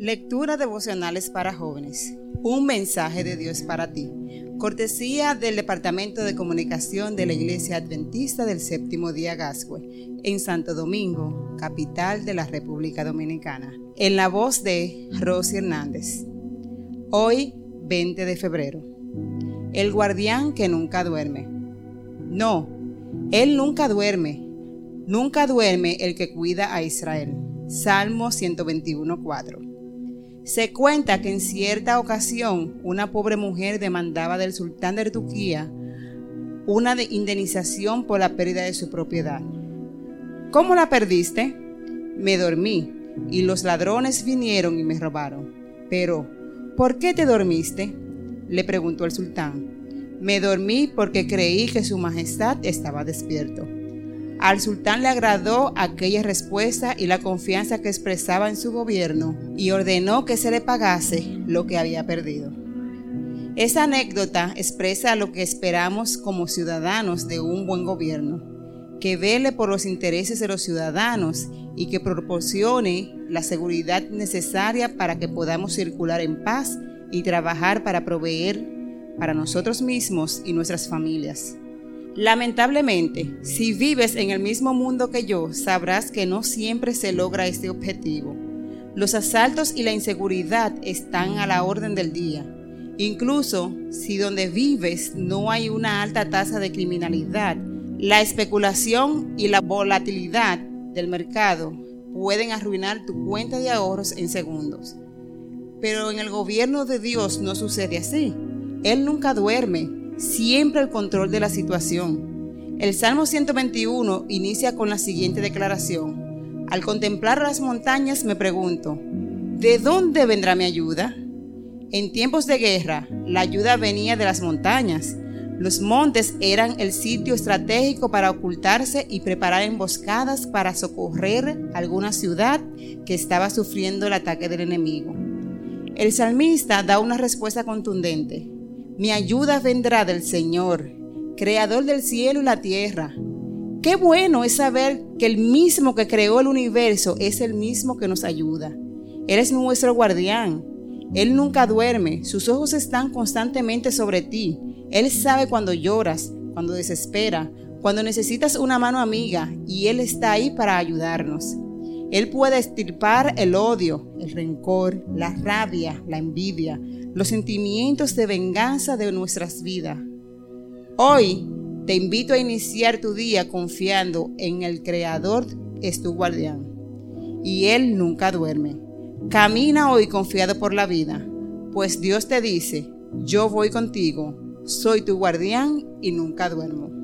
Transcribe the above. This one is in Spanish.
Lectura devocionales para jóvenes. Un mensaje de Dios para ti. Cortesía del Departamento de Comunicación de la Iglesia Adventista del Séptimo Día Gascue, en Santo Domingo, capital de la República Dominicana. En la voz de Rosy Hernández. Hoy, 20 de febrero. El guardián que nunca duerme. No, él nunca duerme. Nunca duerme el que cuida a Israel. Salmo 121.4. Se cuenta que en cierta ocasión una pobre mujer demandaba del sultán de Turquía una indemnización por la pérdida de su propiedad. ¿Cómo la perdiste? Me dormí y los ladrones vinieron y me robaron. Pero, ¿por qué te dormiste? le preguntó el sultán. Me dormí porque creí que su majestad estaba despierto. Al sultán le agradó aquella respuesta y la confianza que expresaba en su gobierno y ordenó que se le pagase lo que había perdido. Esa anécdota expresa lo que esperamos como ciudadanos de un buen gobierno, que vele por los intereses de los ciudadanos y que proporcione la seguridad necesaria para que podamos circular en paz y trabajar para proveer para nosotros mismos y nuestras familias. Lamentablemente, si vives en el mismo mundo que yo, sabrás que no siempre se logra este objetivo. Los asaltos y la inseguridad están a la orden del día. Incluso si donde vives no hay una alta tasa de criminalidad, la especulación y la volatilidad del mercado pueden arruinar tu cuenta de ahorros en segundos. Pero en el gobierno de Dios no sucede así. Él nunca duerme, siempre el control de la situación. El Salmo 121 inicia con la siguiente declaración. Al contemplar las montañas me pregunto, ¿de dónde vendrá mi ayuda? En tiempos de guerra, la ayuda venía de las montañas. Los montes eran el sitio estratégico para ocultarse y preparar emboscadas para socorrer alguna ciudad que estaba sufriendo el ataque del enemigo. El salmista da una respuesta contundente. Mi ayuda vendrá del Señor, creador del cielo y la tierra. Qué bueno es saber que el mismo que creó el universo es el mismo que nos ayuda. Él es nuestro guardián. Él nunca duerme, sus ojos están constantemente sobre ti. Él sabe cuando lloras, cuando desespera, cuando necesitas una mano amiga y Él está ahí para ayudarnos. Él puede estirpar el odio, el rencor, la rabia, la envidia, los sentimientos de venganza de nuestras vidas. Hoy te invito a iniciar tu día confiando en el Creador es tu guardián. Y Él nunca duerme. Camina hoy confiado por la vida, pues Dios te dice, yo voy contigo, soy tu guardián y nunca duermo.